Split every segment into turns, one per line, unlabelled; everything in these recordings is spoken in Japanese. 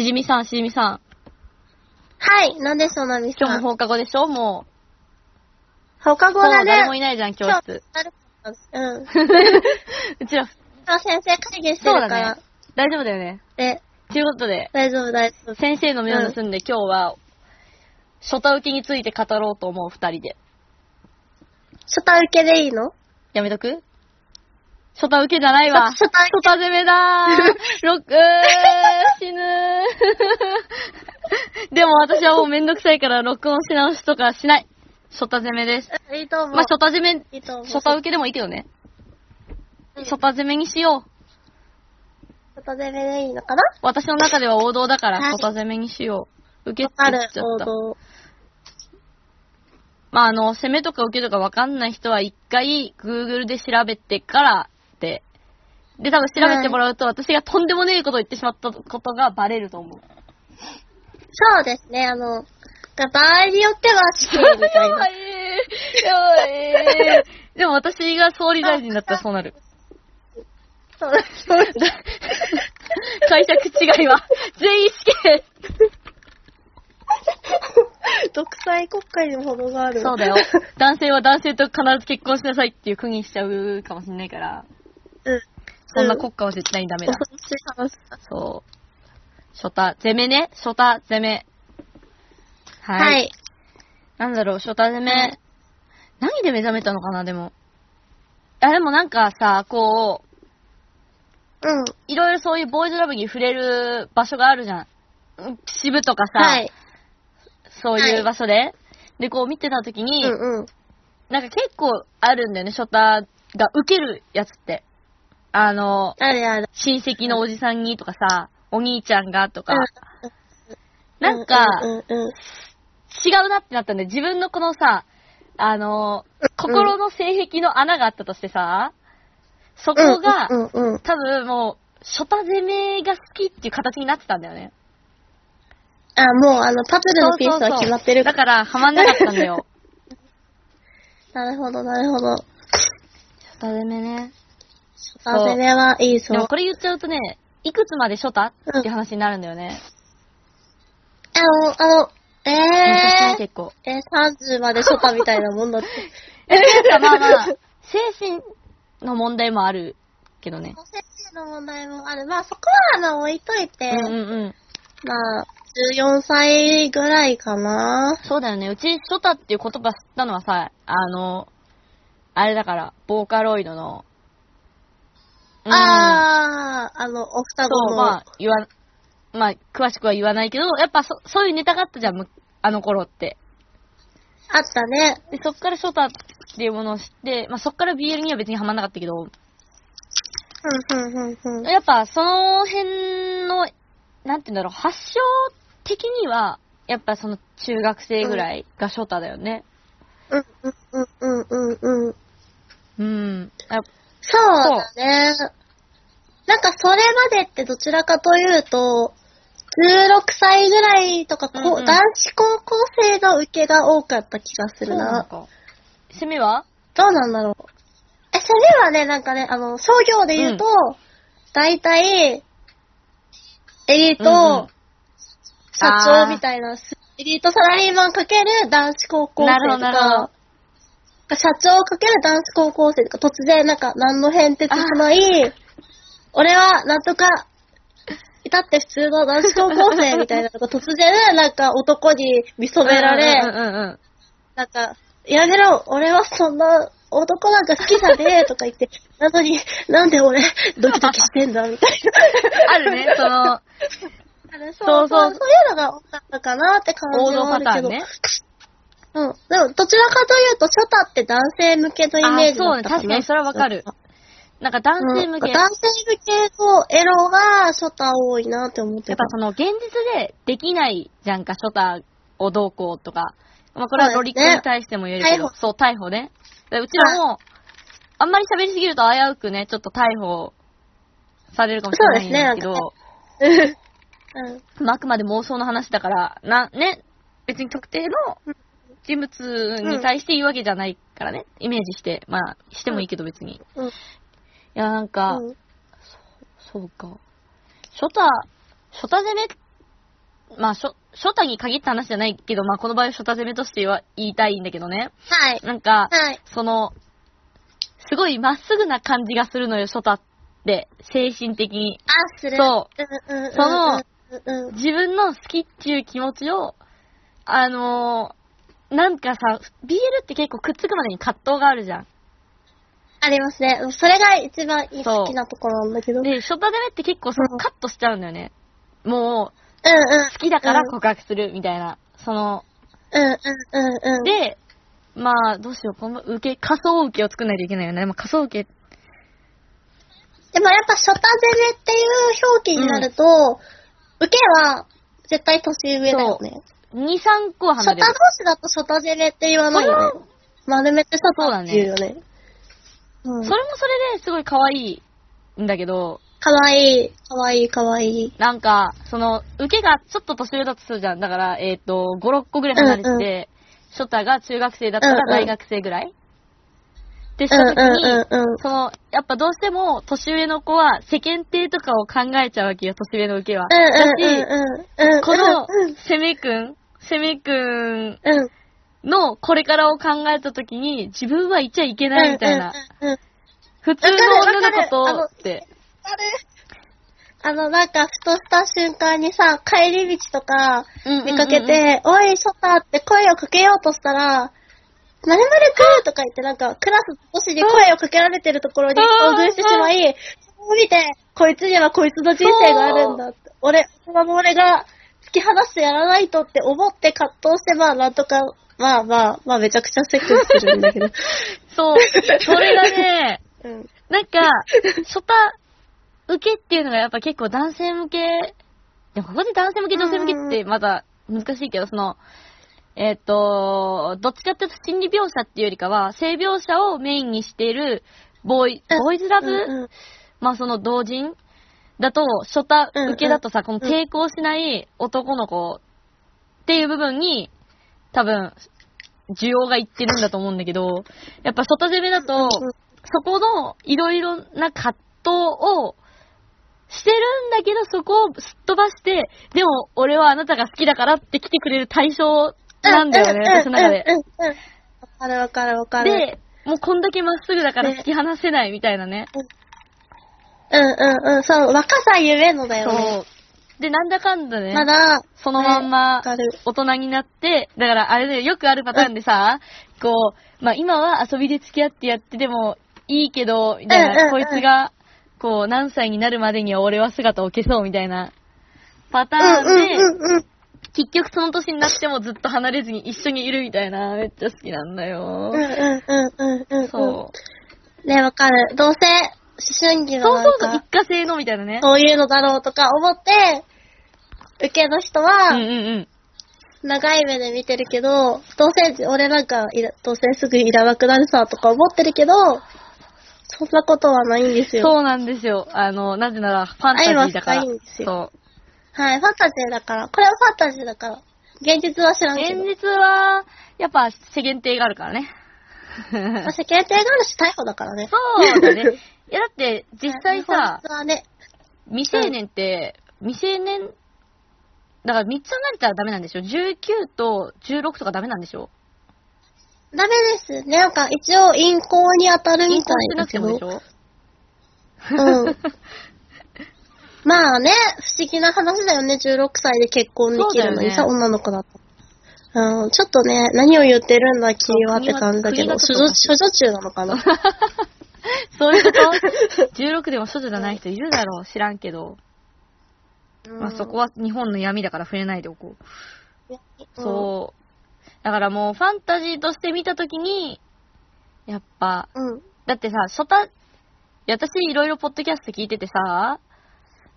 しじみさん、しじみさん。
はい、なんでしょう、なみさん？
今日も放課後でしょ？も
放課
う。そう、
後だね。
誰もいないじゃん、教室。
うん。
うちら、
今日先生会議してるか
そうだ
ら。
ね。大丈夫だよね。
え、
ということで、
大丈夫、大丈夫。
先生の目を盗んで今日は、初太受けについて語ろうと思う二人で。
初太受けでいいの？
やめとく？初太受けじゃないわ。
初太
初太攻めだー。ロックー死ぬー。でも私はもうめんどくさいから録音し直しとかしない。初太攻めです。
いいと思う。
まあ、初太攻め、
いいと思う。
初太受けでもいいけどね。
うん
初太攻めにしよう。
初太攻めでいいのかな？
私の中では王道だから、
はい
初太攻めにしよう。受けって言っちゃ、った。まあ、あの、攻めとか受けとかわかんない人は一回、Google で調べてから。で、多分調べてもらうと、私がとんでもねえことを言ってしまったことがバレると思う。
そうですね、あの、場合によっては死刑みたいな。
やばいやばいでも私が総理大臣だったらそうなる。
そうそう
解釈違いは、全員死刑
独裁国家にも程がある。
そうだよ。男性は男性と必ず結婚しなさいっていう釘にしちゃうかもしれないから、
うん。
そんな国家は絶対にダメだ。
恐ろしい話だ。
そう。初太、攻めね。初太、攻め。はい。
はい。
なんだろう、初太攻め。何で目覚めたのかな、でも。あ、でもなんかさ、こう、
うん。
いろいろそういうボーイズラブに触れる場所があるじゃん。うん支部とかさ、
はい。
そういう場所で。で、こう見てた時に、
うんうん。
なんか結構あるんだよね、初太が受けるやつって。あの、
あるある。
親戚のおじさんにとかさ、お兄ちゃんがとか、
うん
なんか。違うなってなったんで、自分のこのさ、あの、心の性癖の穴があったとしてさ、そこが。多分もう、初太攻めが好きっていう形になってたんだよね。
あ、もうあの、パズルのピースは決まってる
だから、ハマんなかったんだよ。
なるほど、なるほど。
初太攻めね。
あ、攻めはいいそう。
でもこれ言っちゃうとね、いくつまで初太っていう話になるんだよね。
あの、あの、え
難しいね
ー、
結構。
えー、30まで初太みたいなもんだって。
え、なんかまあまあ、精神の問題もあるけどね。
先生の問題もある。まあそこはあの、置いといて、
うんうんうん。
まあ、14歳ぐらいかな。
そうだよね。うち、初太っていう言葉知ったのはさ、あの、あれだから、ボーカロイドの、うん
あー、あの、お双子
そう、
の。
まあ、言わ、まあ、詳しくは言わないけど、やっぱそ、そういうネタがあったじゃん、むあの頃って。
あったね。
で、そっから初太っていうものを知って、まあ、そっから BL には別にはまんなかったけど、
うん、うん、うん、うん。
やっぱ、その辺の、なんて言うんだろう、発祥的には、やっぱその中学生ぐらいが初太だよね。
うん、うん、うん、うん、うん、うん。
うん。
そうだね。なんかそれまでってどちらかというと、16歳ぐらいとか、こう
うんうん
男子高校生の受けが多かった気がするな。
か。攻めは？
どうなんだろう。え、それはね、なんかね、あの、商業で言うと、大体、エリート、
うんうん
社長みたいな、エリートサラリーマンかける男子高校生とか、社長かける男子高校生とか、突然なんか何の変哲もない、俺はなんとか、いたって普通の男子高校生みたいなのが突然なんか男に見初められ、
うんうんうんうん。
なんか、やめろ、俺はそんな男なんか好きじゃねえとか言って、なのに、なんで俺、ドキドキしてんだみたい
あるね、その、
な。
そ
そうう
そう
そう、そういうのが多かったかなって感じはあるけど。
ね。
うん。でも、どちらかというと、初太って男性向けのイメージだったかな
確かにそれはわかる。なんか男性向け、
男性向けのエロが初太多いなって思ってた
ぱ。その現実でできないじゃんか、ショタをどうこうとか。まあこれはロリックに対しても言えるけど、そう、逮捕ね。でうちらも、あんまり喋りすぎると危うくね、ちょっと逮捕されるかもしれないんだけど、
うん。
まあ、あくまで妄想の話だから、な、ね、別に特定の人物に対して言うわけじゃないからね、イメージして、まあ、してもいいけど別に。
うん。
いや、なんか、
うん
そうか。ショタ、ショタ攻めっまあ、ショ、ショタに限った話じゃないけど、まあ、この場合ショタ攻めとしては言いたいんだけどね。
はい。
なんか、
はい。
その、すごいまっすぐな感じがするのよ、ショタって。精神的に。
あ、する。。
そう
うんうんうんうん。
その
うんうん、
自分の好きっていう気持ちを、あのーなんかさ、BL って結構くっつくまでに葛藤があるじゃん。
ありますね。それが一番
そう
好きなところなんだけど。
で、ショタ攻めって結構その
うん
カットしちゃうんだよね。もう、
うん。
好きだから告白するみたいな。その、
うんうんうんうん。、
で、まあ、どうしよう、この受け、仮想受けを作んないといけないよね。でも仮想受け、
でもやっぱショタ攻めっていう表記になると、受けは絶対年上だよね。
2、3個は
ショタ同。士だとショタ攻めって言わないよね。丸めてショタって言うよね。うん。
それもそれですごい可愛いんだけど、
かわいい、かわいい、かわいい。
なんか、その、受けがちょっと年上だとするじゃん。だから、えっ、と、5、6個ぐらい離れてて、ショタが中学生だったら大学生ぐらい？
うんうん
た時に、
うんうん。
その、やっぱどうしても年上の子は世間体とかを考えちゃうわけよ、年上の受けは。だし。この
うん、
セメ君、セメ君
うん。
のこれからを考えた時に、自分はいちゃいけないみたいな。
うんうんうん。
普通の女の子とって。
あれあの、なんか、ふとした瞬間にさ、帰り道とか見かけて、おい、ショタって声をかけようとしたら、まるまるくーとか言って、なんか、クラス少しに声をかけられてるところに遭遇してしまい、それを見て、こいつにはこいつの人生があるんだって。俺、その俺が突き放してやらないとって思って葛藤して、まあ、なんとか、まあまあ、まあ、めちゃくちゃセックスするんだけど。
そう。それがね、
うん。
なんか、ショタ受けっていうのがやっぱ結構男性向け、でもここで男性向け、女性向けってまだ難しいけど、その、えっ、と、どっちかっていうと心理描写っていうよりかは、性描写をメインにしている、ボーイ、ボーイズラブ、
うんうん
まあその同人？だと、初タ受けだとさ、この抵抗しない男の子っていう部分に、多分、需要がいってるんだと思うんだけど、やっぱ外攻めだと、
うん
そこのいろいろな葛藤をしてるんだけど、そこをすっ飛ばして、でも俺はあなたが好きだからって来てくれる対象なんだよね、私の中で。
わかるわかるわかる。
で、もうこんだけまっすぐだから突き放せないみたいなね。
うんうんうん。そう、若さゆえのだよね。
そう。で、なんだかんだね。
まだ、
そのまんま。大人になって、だからあれだよ、よくあるパターンでさ、こう、まあ今は遊びで付き合ってやってでもいいけど、みたいな、
うんうんうん
こいつが、こう、何歳になるまでには俺は姿を消そうみたいなパターンで、
うんうんうんうん。
結局その年になってもずっと離れずに一緒にいるみたいな、めっちゃ好きなんだよ。
うんうんうんうんうん。
そう。
ね、わかる。どうせ、思春期の
そうそうそう、一
か、
過性のみたいなね。
そういうのだろうとか思って、受けの人は
うん、うんうん。
長い目で見てるけど、どうせ、俺なんかいら、どうせすぐいらなくなるさとか思ってるけど、そんなことはないんですよ。
そうなんですよ。あの、なぜならファンタジーだから。
愛は深いんですよ。はい、ファンタジーだから。これはファンタジーだから。現実は知らんけど。
現実は、やっぱ世間体があるからね。
まあ世間体があるし逮捕だからね。
そうだね。いやだって、実際さ
本、当はね、
未成年って、未成年、だから3つ離れたらダメなんでしょ ?19 と16とかダメなんでしょ？
ダメです。ね、なんか一応陰行に当たるみたい
なくてもでし。ょ？
うん。まあね、不思議な話だよね。16歳で結婚できるのにさ、
そうだよ
女の子だと。うん、ちょっとね、何を言ってるんだ、君はって感じだけど、処女処女中なのかな？
そういうこと ?16 でも処女じゃない人いるだろう知らんけど。まあそこ
は、
は日本の闇だから触れないでおこう。
うん。
そう。だからもうファンタジーとして見たときに、やっぱ、
うん。
だってさ、私いろいろポッドキャスト聞いててさ、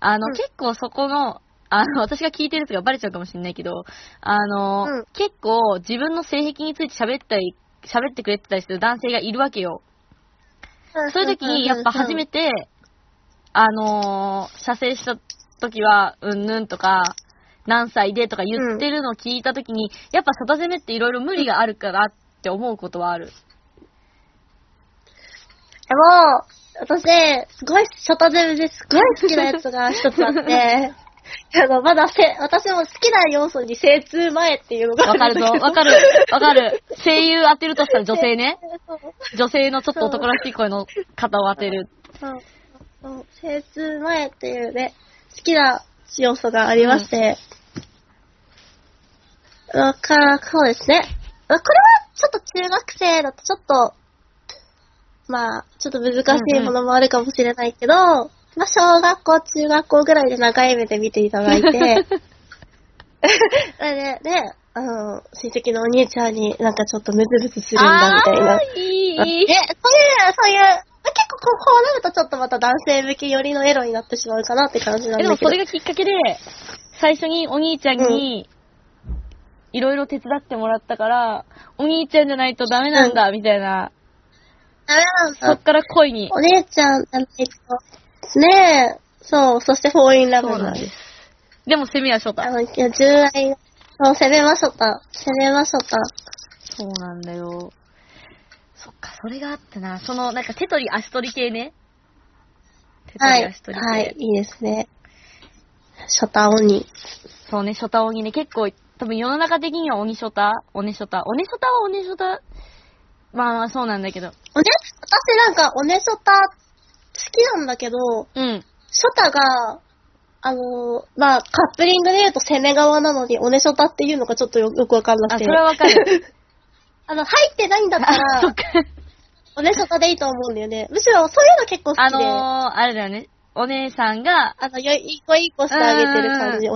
あの、
うん。
結構そこの、あの、私が聞いてるやつがバレちゃうかもしれないけど、あの、
うん。
結構自分の性癖について喋ったり、喋ってくれてたりする男性がいるわけよ。そういう時に、やっぱ初め
て、
て、あのー、射精した時は、うんぬんとか、何歳でとか言ってるのを聞いた時に、やっぱ外攻めっていろいろ無理があるからって思うことはある。
でも、私、すごい、ショタゼルです。ごい好きなやつが一つあって、あの、まだせ、私も好きな要素に精通前っていうのがあ
わかるぞ、わかる、わかる。声優当てるとしたら女性ね。女性のちょっと男らしい声の方を当てる。
そう。そう。精通前っていうね、好きな要素がありまして。わか、そうですね。これはちょっと中学生だとちょっと、まあ、ちょっと難しいものもあるかもしれないけど、まあ、小学校、中学校ぐらいで長い目で見ていただいて、で、ね、あの、親戚のお兄ちゃんになんかちょっとムズムズするんだみたいな
いい、
え、そういう、そういう、結構こうこうなるとちょっとまた男性向け寄りのエロになってしまうかなって感じなん
えでも
だけど。
それがきっかけで、最初にお兄ちゃんに、いろいろ手伝ってもらったから、お兄ちゃんじゃないとダメなんだ、みたいな、
ダメなんだ
そっ。から恋に。
お姉ちゃんじゃないと。ねえ。そう、そしてフォーインラブ
そうなんです。でも攻めはショタ。
あの、いや、従来、そう、攻めましょった。攻めましょった。
そうなんだよ。そっか、それがあってな。その、なんか手取り足取り系ね。手取
はい。
り足取り系。
はい、いいですね。ショタ鬼。
そうね、ショタ鬼ね。結構、多分世の中的には鬼ショタオネショタ。オネショタはオネショタ。まあまあそうなんだけど。
おね、私なんか、おねショタ、好きなんだけど、
うん。
ショタが、あのーまあ、カップリングで言うと攻め側なのに、おねショタっていうのがちょっとよよくわかんな
あ、
くて。
それはわかる。
あの、入ってないんだった
あ、そっ
ら、
か。
おねショタでいいと思うんだよね。むしろ、そういうの結構好
あ
きで、あ
のー、あれだよね。お姉さんが、
の、よいい子いい子してあげてる感じ。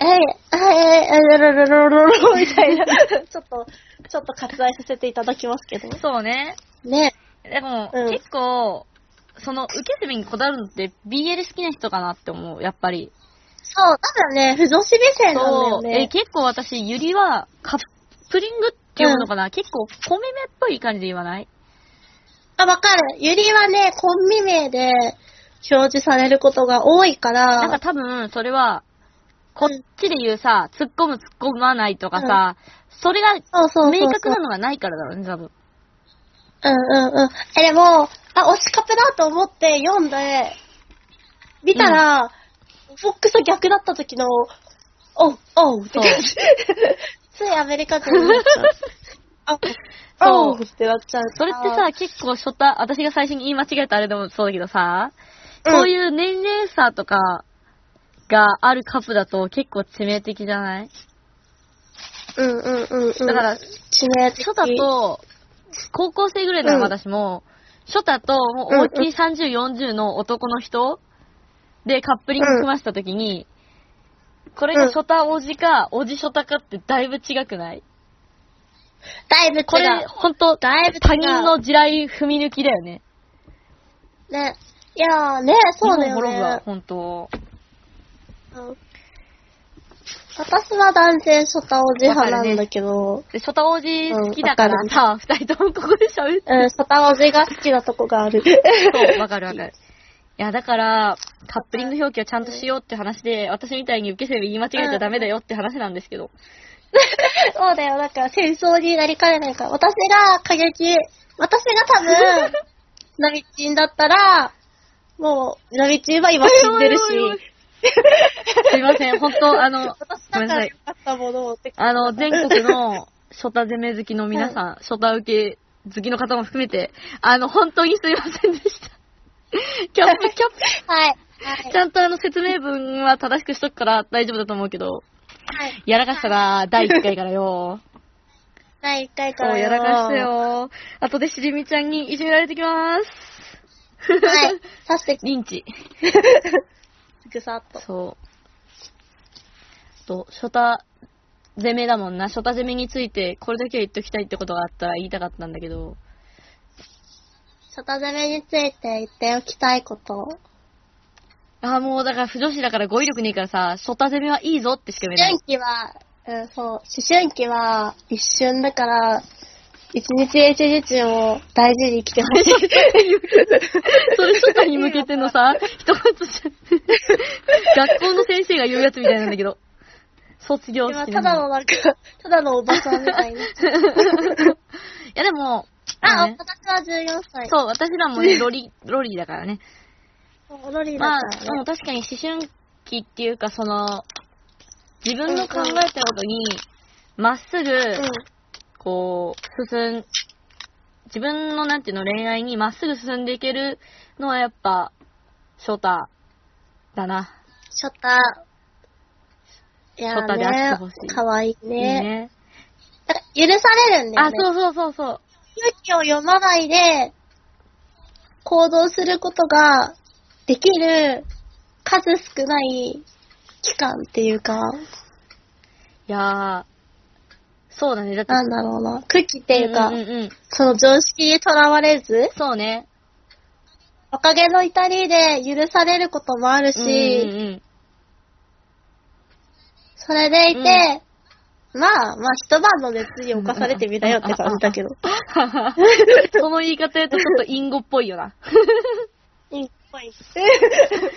えい、えい、えい、ロロロロロロみたいな。ちょっと、ちょっと割愛させていただきますけど。
そうね。
ね。
でも、
うん
結構、その、受け攻めにこだわるのって BL 好きな人かなって思う、やっぱり。
そう、多分ね、不女子目線なんだよね。
結構私、ゆりは、カップリングっていうのかな、結構、小めめっぽい感じで言わない？
あ、わかる。ゆりはね、コンビ名で表示されることが多いから、
なんか多分、それは、こっちで言うさ、突っ込む突っ込まないとかさ、それが
そうそうそうそう
明確なのがないからだろうね、多分。
うんうんうん。え、でも、あ、推しカプだと思って読んで、見たら、ボックス逆だった時の、おう、おうって感じ。ついアメリカ人になっちゃう。あ、
そう
ってなっちゃう。
それってさ、結構初対、私が最初に言い間違えたあれでもそうだけどさ、
うん
こういう年齢差とかがあるカップだと結構致命的じゃない、
うんうんうんうん。
だから、
致命的。
初太と、高校生ぐらいなら
うん
私も、初太と、もう思いっきり30、40の男の人でカップリング組ましたときに、これが初太おじか、おじ初太かってだいぶ違くない？
だいぶ違う。
これ、ほんと、
だいぶ違う。
他人の地雷踏み抜きだよね。
ね。いやーね、そうだよ
日本滅ぶ。ほんと。
うん私は男性初太おじ派なんだけど、
で、初太おじ好きだから
うん
さ、二人ともここで喋って。
うん、初太おじが好きなとこがある。
そう、わかるわかる。いや、だから、カップリング表記をちゃんとしようって話で、私みたいに受け攻め言い間違えちゃダメだよって話なんですけど。
そうだよ、なんか戦争になりかねないから。私が過激、私が多分、ナミチンだったら、もう、ナミチンは今死んでるし、
すいません、ほんと、あの、
私
ごめんなさいあの、全国の初太攻め好きの皆さん、初太受け好きの方も含めて、あの、本当にすいませんでした。キャップ、キャップ、
はい。はい。
ちゃんとあの説明文は正しくしとくから大丈夫だと思うけど、
はい。
やらかしたら第1回からよ。
第1回から
やらかした。よ。後でしじみちゃんにいじめられてきます。
はい。刺して
リンチ。
ぐさっと。
そう。と、ショタ攻めだもんな。ショタ攻めについて、これだけは言っときたいってことがあったら言いたかったんだけど。
初太攻めについて言っておきたいこと。
ああ、もうだから不女子だから語彙力ねえからさ、ショタ攻めはいいぞってしか言えない
思。春期は、うん、そう、思春期は一瞬だから、一日一日を大事に生きてほしい。
それショタに向けてのさ、一言じゃん。学校の先生が言うやつみたいなんだけど。卒業式
今ただのなんか、ただのおばさんみたいな。
いやでも、ま
あ、
ね
私は14歳。
そう、私らもね、ロリ、ロリだからね。
ロリだ
まあ、
からね。
でも確かに思春気っていうか、その、自分の考えたことに、まっすぐ、
うん。
こう、進ん、自分のなんていうの恋愛にまっすぐ進んでいけるのはやっぱ、翔太だな。
ショタ。いや
ショタであって
ね
ほしい、
かわいい
いい
ね。
ね。
だから許されるんだよ
あ、
ね。
そうそうそうそう。
空気を読まないで、行動することができる数少ない期間っていうか、
いやー、そうだね。だって、
なんだろうな、空気っていうか、
んうんうん。
その常識にとらわれず、
そうね。
おかげの至りで許されることもあるし、
うんうんうん。
それでいて、まあ、まあ一晩の熱に侵されてみたよって感じだけど。
その言い方言うとちょっとインゴっぽいよな。
いっぱい。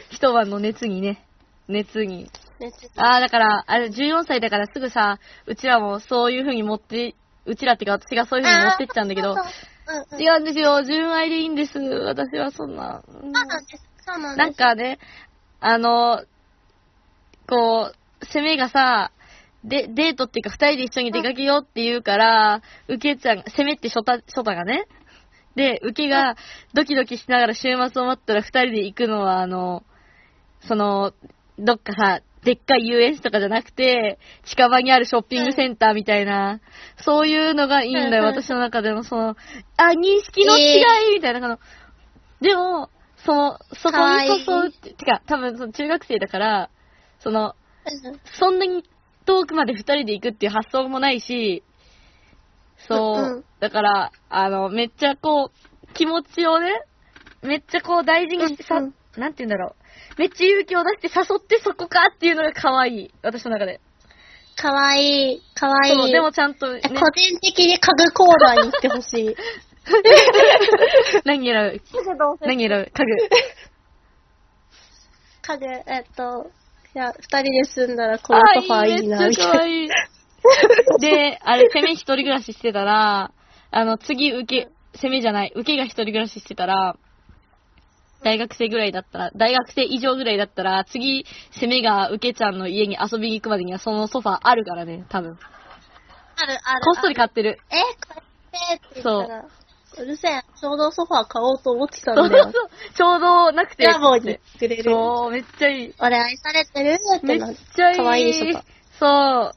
一晩の熱にね。熱に。
熱
ああ、だから、あれ、14歳だからすぐさ、うちらもそういう風に持って、うちらってか私がそういう風に持ってっちゃうんだけど、
あーそううんうん
違うんですよ。純愛でいいんです。私はそんな。うん
そうなんです。そうなんです。
なんかね、あの、こう、攻めがさ、で、デートっていうか二人で一緒に出かけようって言うから、受けちゃん、攻めってショタ、ショタがね。で、受けがドキドキしながら週末を待ったら二人で行くのは、あの、その、どっかさ、でっかい遊園地とかじゃなくて、近場にあるショッピングセンターみたいな、そういうのがいいんだよ、私の中での、その、あ、認識の違いみたいな、でも、その、そこに誘うって、てか、多分その中学生だから、その、
うん。
そんなに遠くまで二人で行くっていう発想もないし、そう、だから、あの、めっちゃこう、気持ちをね、めっちゃこう大事にしてさ、なんて言うんだろう。めっちゃ勇気を出して誘ってそこかっていうのが可愛い。私の中で。
かわいい、かわい
そう、
い。
でもちゃんとね
え、個人的に家具コーナーに行ってほしい。
何選ぶ？何選ぶ？家具。
家具、えっと、いや、二人で住んだらこのソファーいいな、
め
みたいな。
で、あれ、攻め一人暮らししてたら、あの、次、受け、攻めじゃない、受けが一人暮らししてたら、大学生ぐらいだったら、大学生以上ぐらいだったら、次、攻めが受けちゃんの家に遊びに行くまでにはそのソファーあるからね、多分。
ある、ある。
こっそり買ってる。
え、これって言ったら、うるせえ、ちょうどソファー買おうと思ってたんだよ。
ちょうどなくて。
ラボにくれる。
そう、めっちゃいい。
俺愛されてるって
めっ。ちゃいい。
かわいいショタ。
そ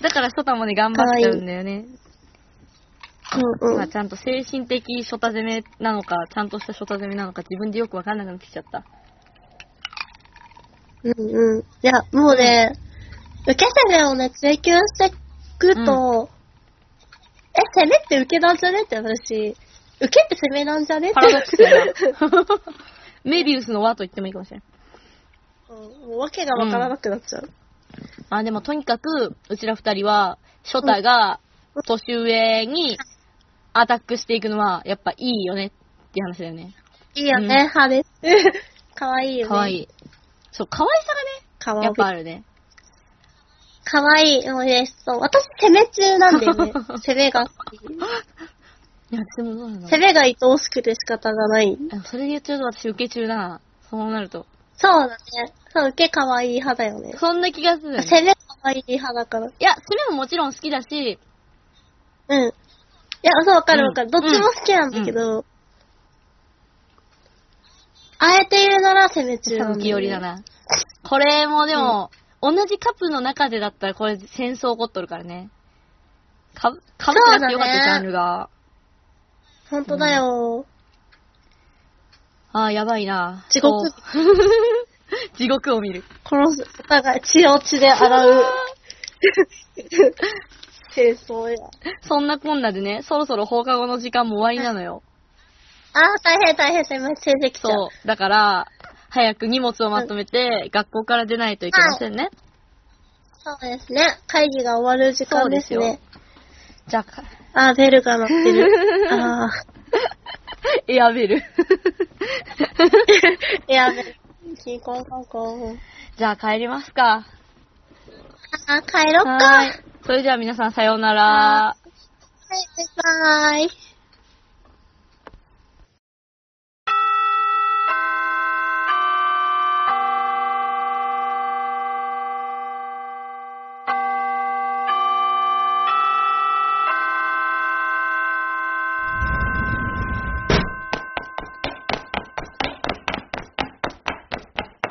う。だからショタもね、頑張っちゃうんだよね。
うんうん。
まあちゃんと精神的ショタ攻めなのか、ちゃんとしたショタ攻めなのか、自分でよくわかんなくなってきちゃった。
うんうん。いや、もうね、受け攻めをね、追求していくと、え、攻めって受けなんじゃねって私、受けって攻めなんじゃね？
パラドックスだな。メビウスの輪と言ってもいいかもしれない。
うんもうわけがわからなくなっちゃう。
まあでもとにかく、うちら二人は、ショタが年上にアタックしていくのは、やっぱいいよねっていう話だよね。
いいよね、
うん
派です。かわいいよね。
かわいい。そう、可愛さ
かわいい。
がね、やっぱあるね。
かわいい。もうね、そう。私、攻め中なんだよね。攻めが好き。
いや、でもどうなの
攻めが愛おしくて仕方がない。
あそれで言っちゃうと私受け中だな。そうなると。
そうだね。そう、受けかわいい派だよね。
そんな気がするよね。
攻めかわいい派だから。
いや、攻めももちろん好きだし、
うん。いや、そう、わかるわかる。
うん
どっちも好きなんだけど、あえて言うなら攻め中なんだよ
寄りだ。な。これもでも、同じカップの中でだったらこれ戦争起こっとるからね。かぶ、かぶってなくてよかった、
そうだね
ジャンルが。
ほんとだよ。
ああ、やばいな。
地獄
地獄を見る。
殺す。お互い血を血で洗う。清掃や。
そんなこんなでね、そろそろ放課後の時間も終わりなのよ。
あー、大変大変、先生来ちゃう。
そう。だから、早く荷物をまとめて、学校から出ないといけませんね。
そうですね。会議が終わる時間ですね。
じゃあか、
あー、ベルが鳴ってる。あ
エアベル。
ー。いや、ベル。キーコンコ。
じゃあ帰りますか。
あー、帰ろっか。
それじゃあ皆さんさようなら。
はい、バイバイ。